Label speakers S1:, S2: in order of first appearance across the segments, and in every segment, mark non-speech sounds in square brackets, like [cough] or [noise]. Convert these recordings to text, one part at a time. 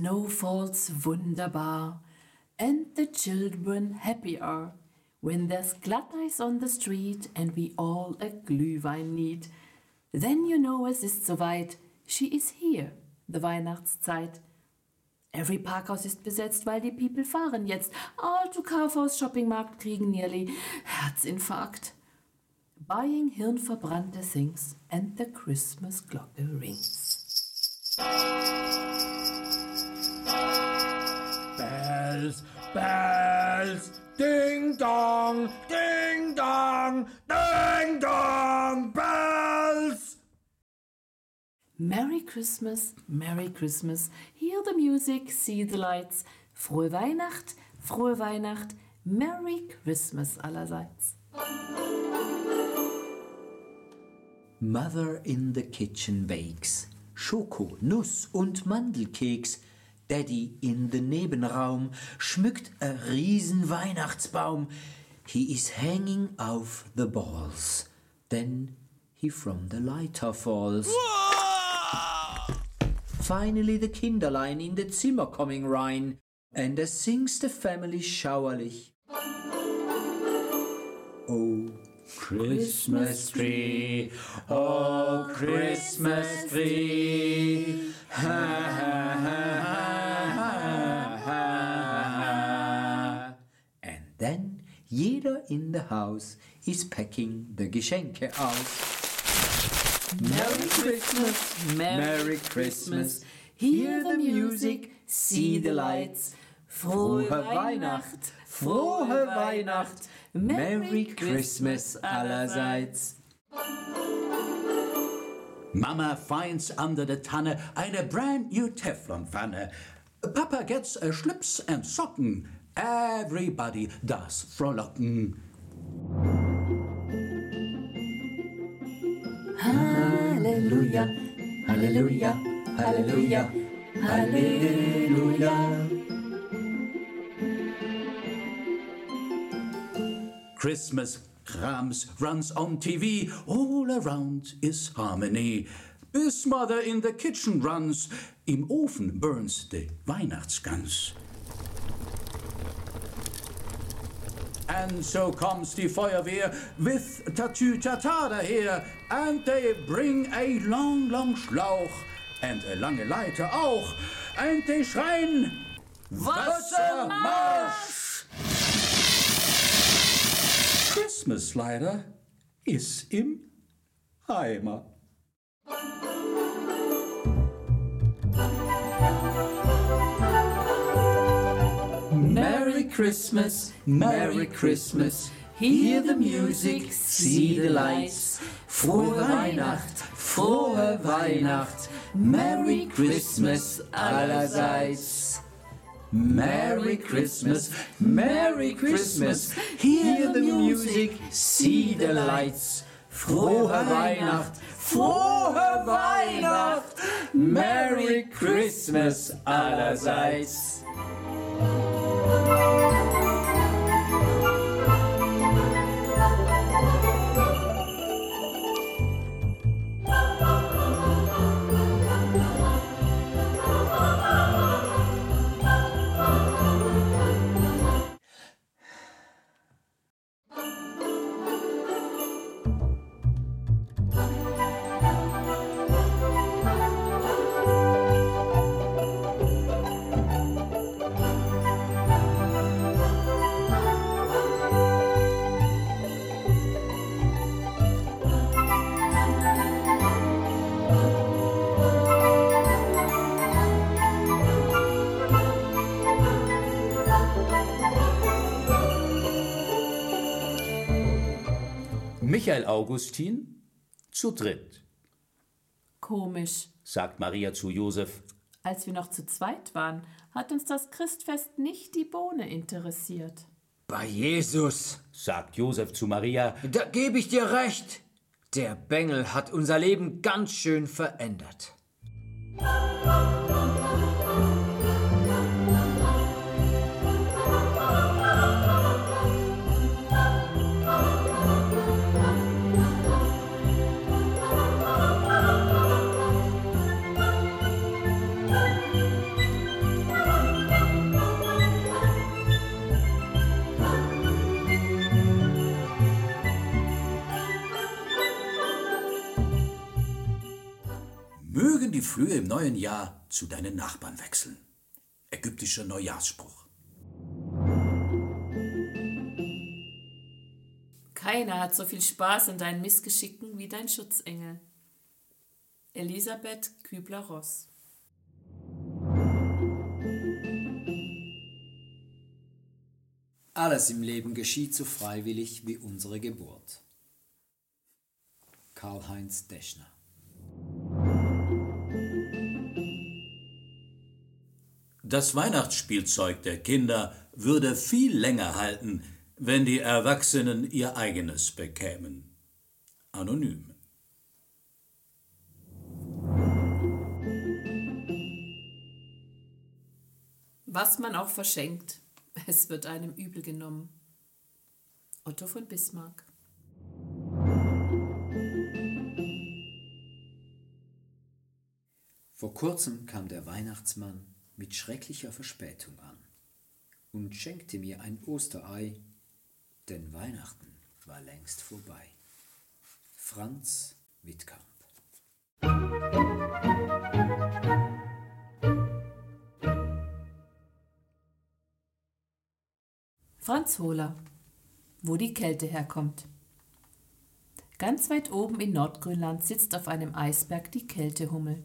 S1: snow falls wunderbar and the children happy are, when there's Glatteis on the street and we all a Glühwein need, then you know es ist soweit, she is here, the Weihnachtszeit. Every Parkhaus ist besetzt, weil die People fahren jetzt. All to Kaufhaus Shoppingmarkt kriegen nearly Herzinfarkt. Buying hirnverbrannte things and the Christmas Glocke rings.
S2: Bells, bells, ding dong, ding dong, ding dong, bells.
S1: Merry Christmas, Merry Christmas. Hear the music, see the lights. Frohe Weihnacht, frohe Weihnacht. Merry Christmas allerseits.
S3: Mother in the kitchen bakes Schoko, Nuss und Mandelkeks. Daddy in the Nebenraum schmückt a riesen Weihnachtsbaum. He is hanging off the balls. Then he from the lighter falls. Finally the Kinderlein in the Zimmer coming rein, and as sings the family schauerlich. Oh, Christmas tree, oh Christmas tree, ha ha ha ha jeder in the house is packing the Geschenke aus. Merry Christmas, Merry Christmas. Hear the music, see the lights. Frohe Weihnacht, frohe Weihnacht. Merry Christmas allerseits.
S4: Mama finds under the Tanne eine brand new Teflon Pfanne. Papa gets a slips and socken. Everybody does frohlocken.
S1: Halleluja, Halleluja, Halleluja, Halleluja.
S4: Christmas Krams runs on TV. All around is harmony. Bis Mother in the kitchen runs. Im Ofen burns the Weihnachtsgans. And so comes die Feuerwehr with Tatütata daher. And they bring a long, long Schlauch. And a lange Leiter auch. And they schreien Wassermarsch! Christmas leider ist im Eimer.
S3: Christmas, Merry Christmas. Hear the music, see the lights. Frohe Weihnacht, frohe Weihnacht. Merry Christmas allerseits. Merry Christmas, Merry Christmas. Hear the music, see the lights. Frohe Weihnacht, frohe Weihnacht. Merry Christmas allerseits.
S4: Música Michael Augustin zu dritt,
S1: Komisch.
S4: sagt Maria zu Josef.
S1: Als wir noch zu zweit waren, hat uns das Christfest nicht die Bohne interessiert.
S2: Bei Jesus,
S4: sagt Josef zu Maria.
S2: da gebe ich dir recht. Der Bengel hat unser Leben ganz schön verändert.
S4: Die Flöhe im neuen Jahr zu deinen Nachbarn wechseln. Ägyptischer Neujahrsspruch.
S1: Keiner hat so viel Spaß an deinen Missgeschicken wie dein Schutzengel. Elisabeth Kübler-Ross
S3: Alles im Leben geschieht so freiwillig wie unsere Geburt. Karl-Heinz Deschner
S4: Das Weihnachtsspielzeug der Kinder würde viel länger halten, wenn die Erwachsenen ihr eigenes bekämen. Anonym.
S1: Was man auch verschenkt, [laughs] es wird einem übel genommen. Otto von Bismarck.
S3: Vor kurzem kam der Weihnachtsmann mit schrecklicher Verspätung an und schenkte mir ein Osterei, denn Weihnachten war längst vorbei. Franz Wittkamp
S1: Franz Hohler, wo die Kälte herkommt. Ganz weit oben in Nordgrönland sitzt auf einem Eisberg die Kältehummel.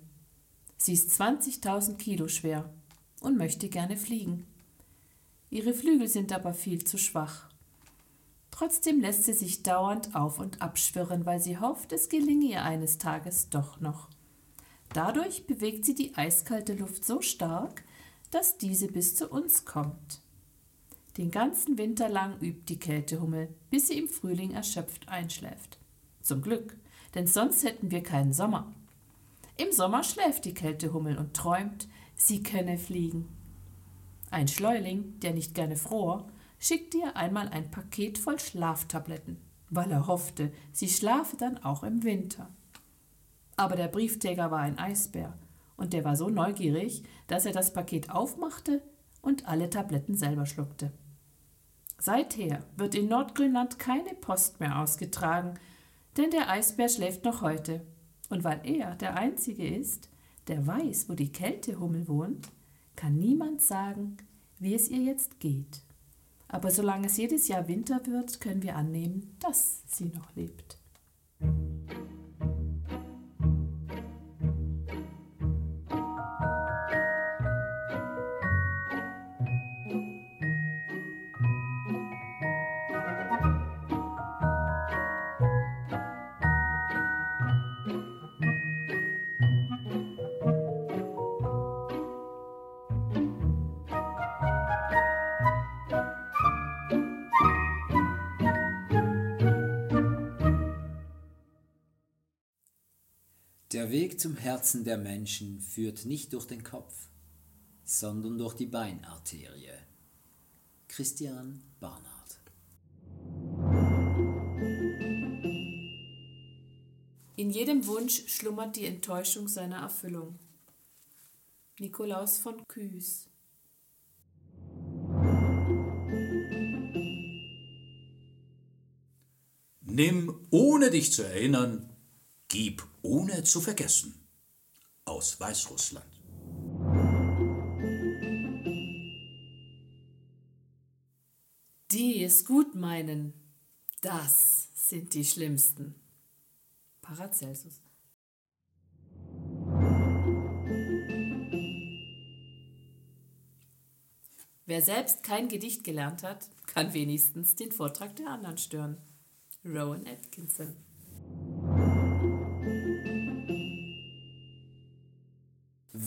S1: Sie ist 20.000 Kilo schwer und möchte gerne fliegen. Ihre Flügel sind aber viel zu schwach. Trotzdem lässt sie sich dauernd auf und abschwirren, weil sie hofft, es gelinge ihr eines Tages doch noch. Dadurch bewegt sie die eiskalte Luft so stark, dass diese bis zu uns kommt. Den ganzen Winter lang übt die Kältehummel, bis sie im Frühling erschöpft einschläft. Zum Glück, denn sonst hätten wir keinen Sommer. Im Sommer schläft die Kältehummel und träumt, sie könne fliegen. Ein Schleuling, der nicht gerne fror, schickte ihr einmal ein Paket voll Schlaftabletten, weil er hoffte, sie schlafe dann auch im Winter. Aber der Briefträger war ein Eisbär, und der war so neugierig, dass er das Paket aufmachte und alle Tabletten selber schluckte. Seither wird in Nordgrönland keine Post mehr ausgetragen, denn der Eisbär schläft noch heute. Und weil er der Einzige ist, der weiß, wo die Kältehummel wohnt, kann niemand sagen, wie es ihr jetzt geht. Aber solange es jedes Jahr Winter wird, können wir annehmen, dass sie noch lebt.
S3: Der Weg zum Herzen der Menschen führt nicht durch den Kopf, sondern durch die Beinarterie. Christian Barnard
S1: In jedem Wunsch schlummert die Enttäuschung seiner Erfüllung. Nikolaus von Küß
S4: Nimm, ohne dich zu erinnern, gib, ohne zu vergessen. Aus Weißrussland.
S1: Die es gut meinen, das sind die Schlimmsten. Paracelsus. Wer selbst kein Gedicht gelernt hat, kann wenigstens den Vortrag der anderen stören. Rowan Atkinson.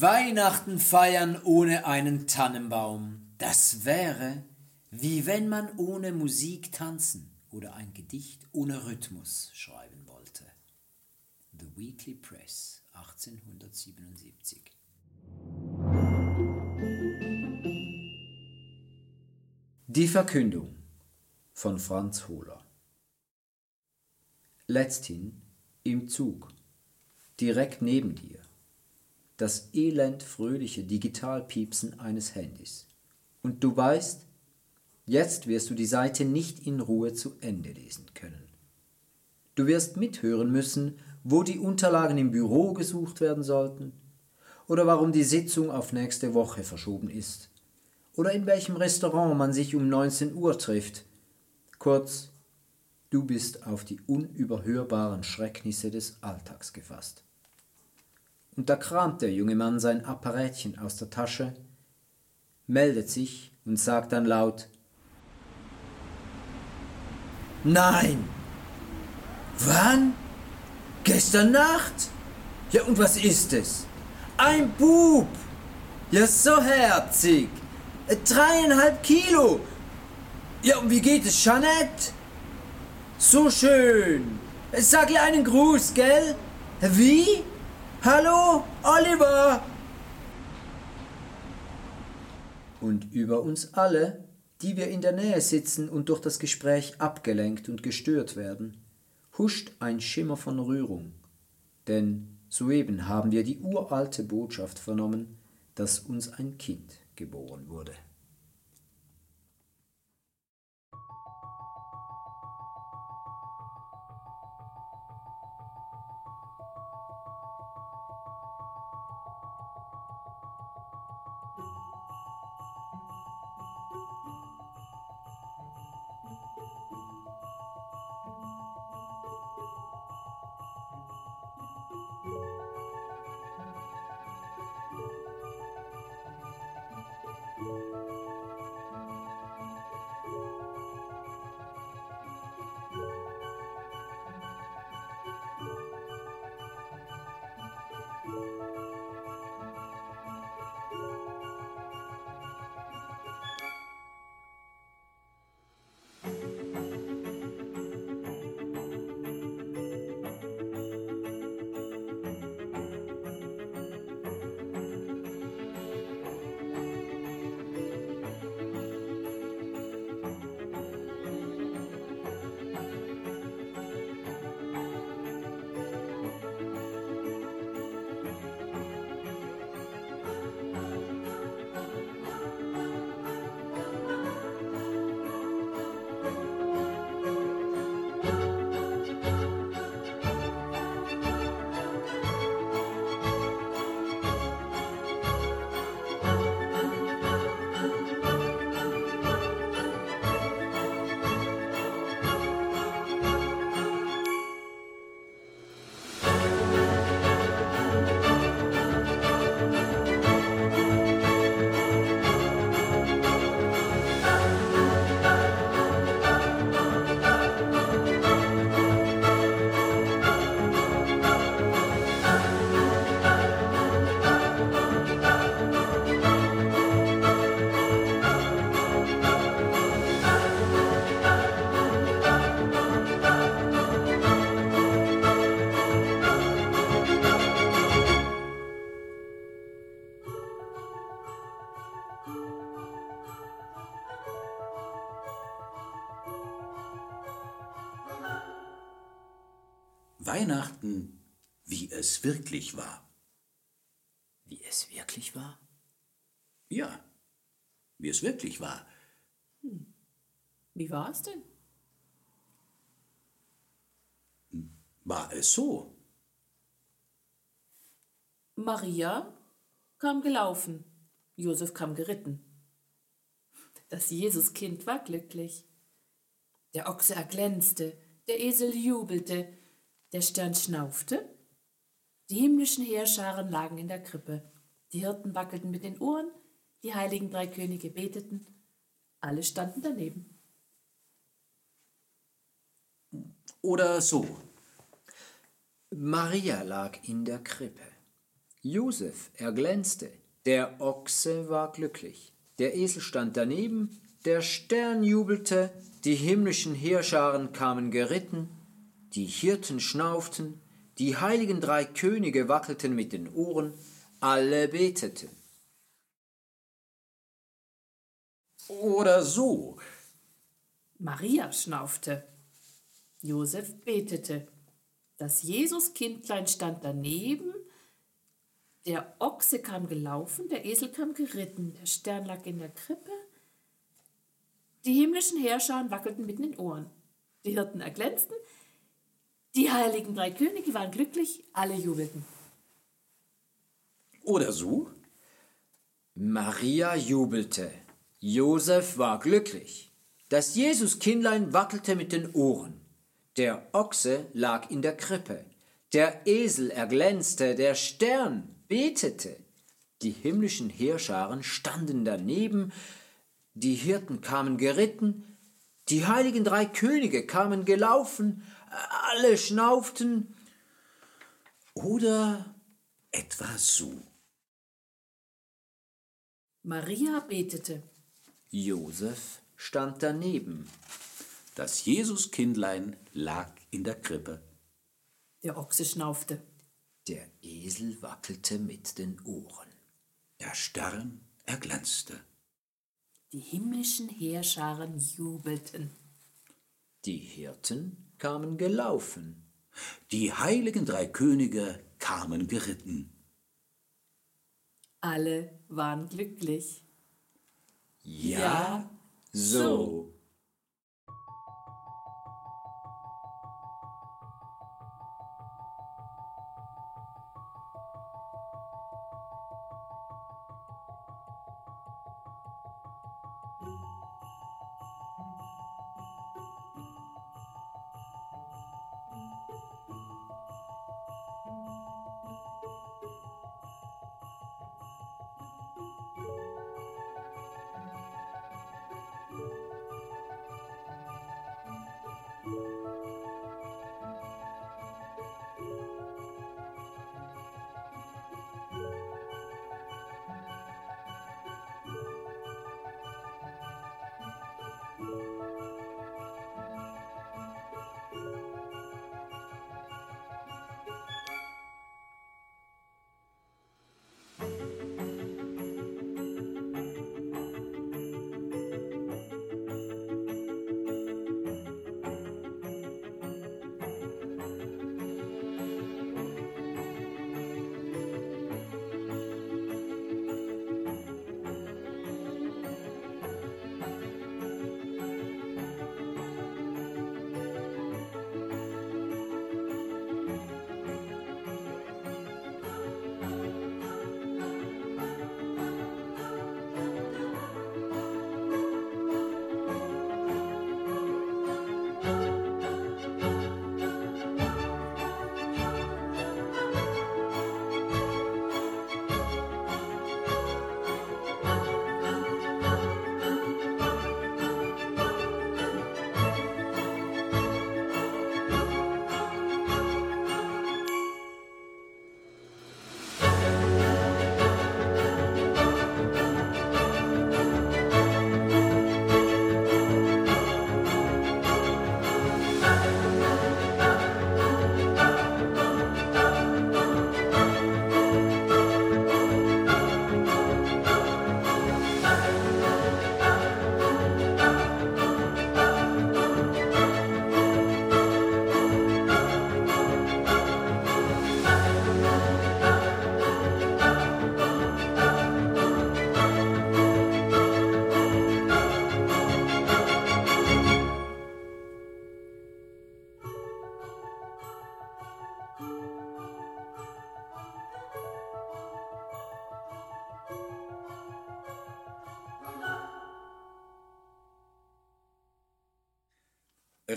S3: Weihnachten feiern ohne einen Tannenbaum. Das wäre, wie wenn man ohne Musik tanzen oder ein Gedicht ohne Rhythmus schreiben wollte. The Weekly Press 1877 Die Verkündung von Franz Hohler Letzthin im Zug, direkt neben dir, das elend fröhliche Digitalpiepsen eines Handys. Und du weißt, jetzt wirst du die Seite nicht in Ruhe zu Ende lesen können. Du wirst mithören müssen, wo die Unterlagen im Büro gesucht werden sollten, oder warum die Sitzung auf nächste Woche verschoben ist oder in welchem Restaurant man sich um 19 Uhr trifft. Kurz, du bist auf die unüberhörbaren Schrecknisse des Alltags gefasst. Und da kramt der junge Mann sein Apparätchen aus der Tasche, meldet sich und sagt dann laut Nein! Wann? Gestern Nacht? Ja, und was ist es? Ein Bub! Ja, so herzig! Dreieinhalb Kilo! Ja, und wie geht es, Jeanette? So schön! Sag ihr einen Gruß, gell? Wie? Hallo, Oliver! Und über uns alle, die wir in der Nähe sitzen und durch das Gespräch abgelenkt und gestört werden, huscht ein Schimmer von Rührung. Denn soeben haben wir die uralte Botschaft vernommen, dass uns ein Kind geboren wurde.
S4: Es wirklich war.
S3: Wie es wirklich war?
S4: Ja, wie es wirklich war.
S1: Wie war es denn?
S4: War es so?
S1: Maria kam gelaufen, Josef kam geritten. Das Jesuskind war glücklich. Der Ochse erglänzte, der Esel jubelte, der Stern schnaufte. Die himmlischen Heerscharen lagen in der Krippe. Die Hirten wackelten mit den Ohren, die heiligen drei Könige beteten. Alle standen daneben.
S4: Oder so?
S3: Maria lag in der Krippe. Josef erglänzte. Der Ochse war glücklich. Der Esel stand daneben. Der Stern jubelte. Die himmlischen Heerscharen kamen geritten. Die Hirten schnauften. Die heiligen drei Könige wackelten mit den Ohren. Alle beteten.
S4: Oder so?
S1: Maria schnaufte. Josef betete. Das Jesuskindlein stand daneben. Der Ochse kam gelaufen, der Esel kam geritten, der Stern lag in der Krippe. Die himmlischen Heerscharen wackelten mit den Ohren. Die Hirten erglänzten. Die heiligen drei Könige waren glücklich, alle jubelten.
S4: Oder so?
S3: Maria jubelte. Josef war glücklich. Das Jesuskindlein wackelte mit den Ohren. Der Ochse lag in der Krippe. Der Esel erglänzte, der Stern betete. Die himmlischen Heerscharen standen daneben, die Hirten kamen geritten, die heiligen drei Könige kamen gelaufen, alle schnauften.
S4: Oder etwa so.
S1: Maria betete.
S3: Josef stand daneben.
S4: Das Jesuskindlein lag in der Krippe.
S1: Der Ochse schnaufte.
S3: Der Esel wackelte mit den Ohren.
S4: Der Stern erglänzte.
S1: Die himmlischen Heerscharen jubelten.
S3: Die Hirten kamen gelaufen.
S4: Die heiligen drei Könige kamen geritten.
S1: Alle waren glücklich.
S3: Ja, so.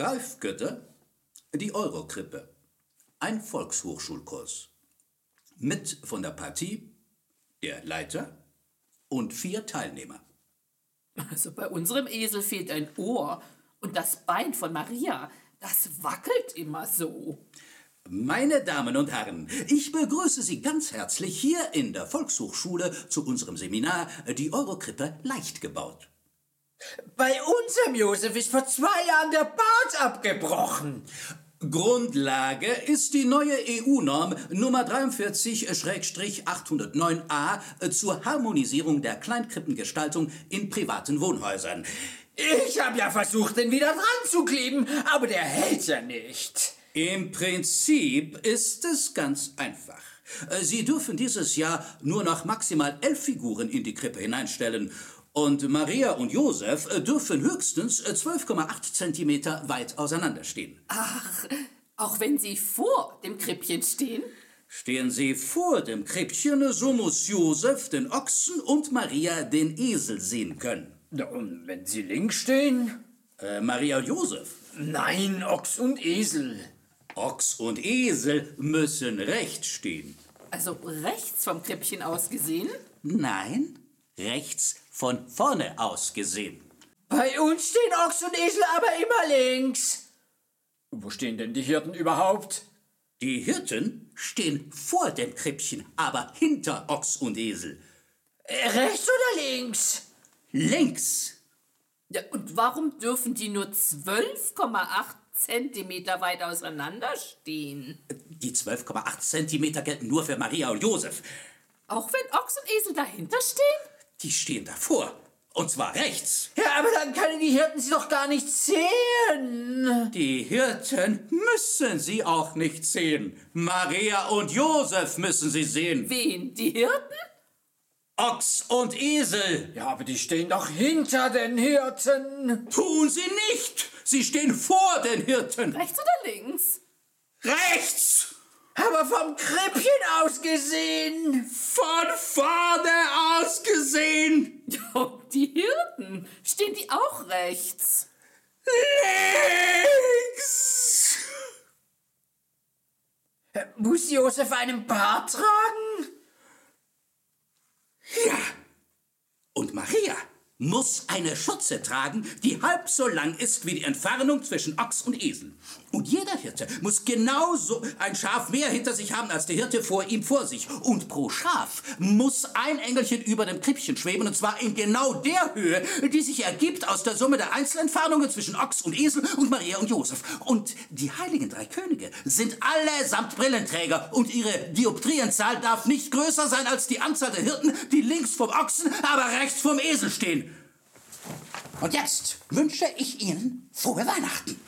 S4: Ralf Götter, die Eurokrippe, ein Volkshochschulkurs. Mit von der Partie der Leiter und vier Teilnehmer.
S1: Also bei unserem Esel fehlt ein Ohr und das Bein von Maria, das wackelt immer so.
S4: Meine Damen und Herren, ich begrüße Sie ganz herzlich hier in der Volkshochschule zu unserem Seminar Die Eurokrippe leicht gebaut.
S3: Bei unserem Josef ist vor zwei Jahren der Bart abgebrochen.
S4: Grundlage ist die neue EU-Norm Nummer 43-809a zur Harmonisierung der Kleinkrippengestaltung in privaten Wohnhäusern.
S3: Ich habe ja versucht, den wieder dran zu kleben, aber der hält ja nicht.
S4: Im Prinzip ist es ganz einfach. Sie dürfen dieses Jahr nur noch maximal elf Figuren in die Krippe hineinstellen und Maria und Josef äh, dürfen höchstens 12,8 Zentimeter weit auseinanderstehen.
S1: Ach, auch wenn sie vor dem Krippchen stehen?
S4: Stehen sie vor dem Krippchen, so muss Josef den Ochsen und Maria den Esel sehen können.
S3: Und wenn sie links stehen?
S4: Äh, Maria und Josef.
S3: Nein, Ochs und Esel.
S4: Ochs und Esel müssen rechts stehen.
S1: Also rechts vom Krippchen aus gesehen?
S4: Nein, rechts von vorne aus gesehen.
S3: Bei uns stehen Ochs und Esel aber immer links. Wo stehen denn die Hirten überhaupt?
S4: Die Hirten stehen vor dem Krippchen, aber hinter Ochs und Esel.
S3: Äh, Rechts oder links?
S4: Links.
S1: Ja, und warum dürfen die nur 12,8 Zentimeter weit auseinander stehen?
S4: Die 12,8 Zentimeter gelten nur für Maria und Josef.
S1: Auch wenn Ochs und Esel dahinter stehen?
S4: Die stehen davor. Und zwar rechts.
S3: Ja, aber dann können die Hirten sie doch gar nicht sehen.
S4: Die Hirten müssen sie auch nicht sehen. Maria und Josef müssen sie sehen.
S1: Wen? Die Hirten?
S4: Ochs und Esel.
S3: Ja, aber die stehen doch hinter den Hirten.
S4: Tun sie nicht. Sie stehen vor den Hirten.
S1: Rechts oder links?
S4: Rechts.
S3: Aber vom Krippchen aus gesehen.
S4: Von vorne aus gesehen.
S1: Und [laughs] die Hirten? Stehen die auch rechts?
S4: Links.
S3: Muss Josef einen Bart tragen?
S4: Ja. Und Maria muss eine Schürze tragen, die halb so lang ist wie die Entfernung zwischen Ochs und Esel. Und jeder Hirte muss genauso ein Schaf mehr hinter sich haben als der Hirte vor ihm vor sich. Und pro Schaf muss ein Engelchen über dem Krippchen schweben, und zwar in genau der Höhe, die sich ergibt aus der Summe der Einzelentfernungen zwischen Ochs und Esel und Maria und Josef. Und die heiligen drei Könige sind allesamt Brillenträger, und ihre Dioptrienzahl darf nicht größer sein als die Anzahl der Hirten, die links vom Ochsen, aber rechts vom Esel stehen. Und jetzt wünsche ich Ihnen frohe Weihnachten.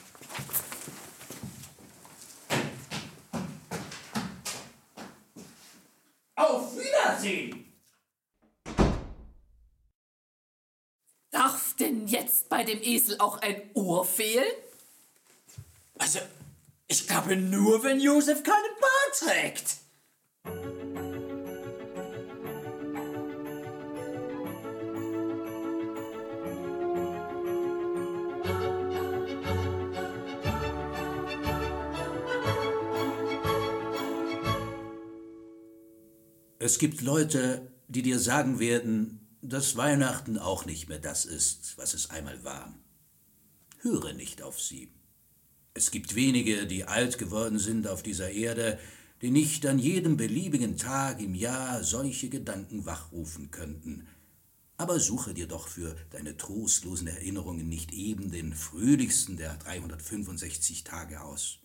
S4: Auf Wiedersehen!
S1: Darf denn jetzt bei dem Esel auch ein Ohr fehlen?
S3: Also, ich glaube nur, wenn Josef keinen Bart trägt.
S4: Es gibt Leute, die dir sagen werden, dass Weihnachten auch nicht mehr das ist, was es einmal war. Höre nicht auf sie. Es gibt wenige, die alt geworden sind auf dieser Erde, die nicht an jedem beliebigen Tag im Jahr solche Gedanken wachrufen könnten. Aber suche dir doch für deine trostlosen Erinnerungen nicht eben den fröhlichsten der 365 Tage aus.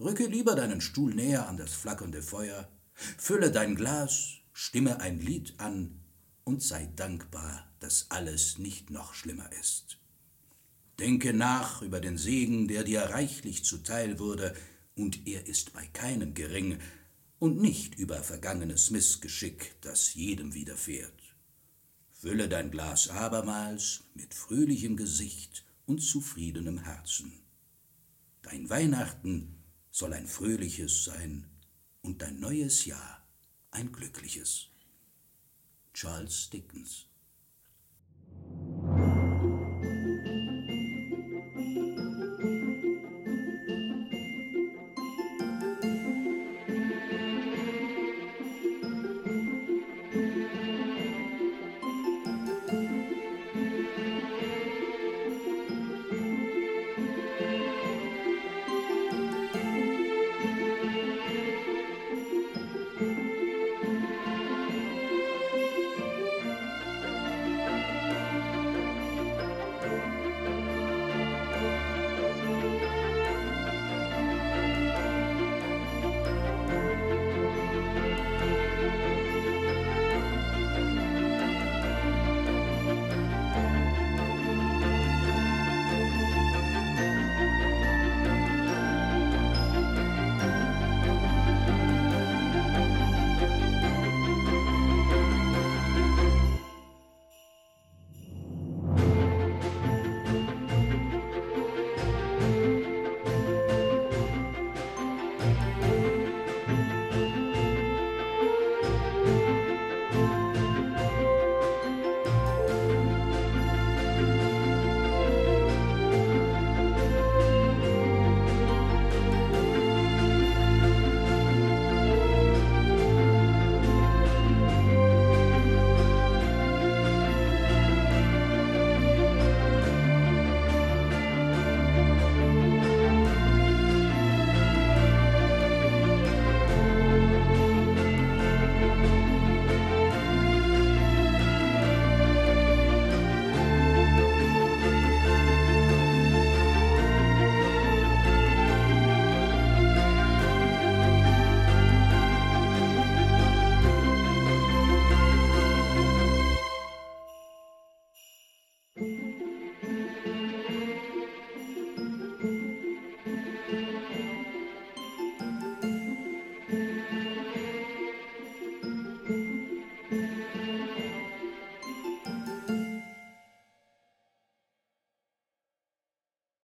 S4: Rücke lieber deinen Stuhl näher an das flackernde Feuer, fülle dein Glas, stimme ein Lied an und sei dankbar, dass alles nicht noch schlimmer ist. Denke nach über den Segen, der dir reichlich zuteil wurde, und er ist bei keinem gering, und nicht über vergangenes Missgeschick, das jedem widerfährt. Fülle dein Glas abermals mit fröhlichem Gesicht und zufriedenem Herzen. Dein Weihnachten soll ein fröhliches sein und dein neues Jahr ein glückliches. Charles Dickens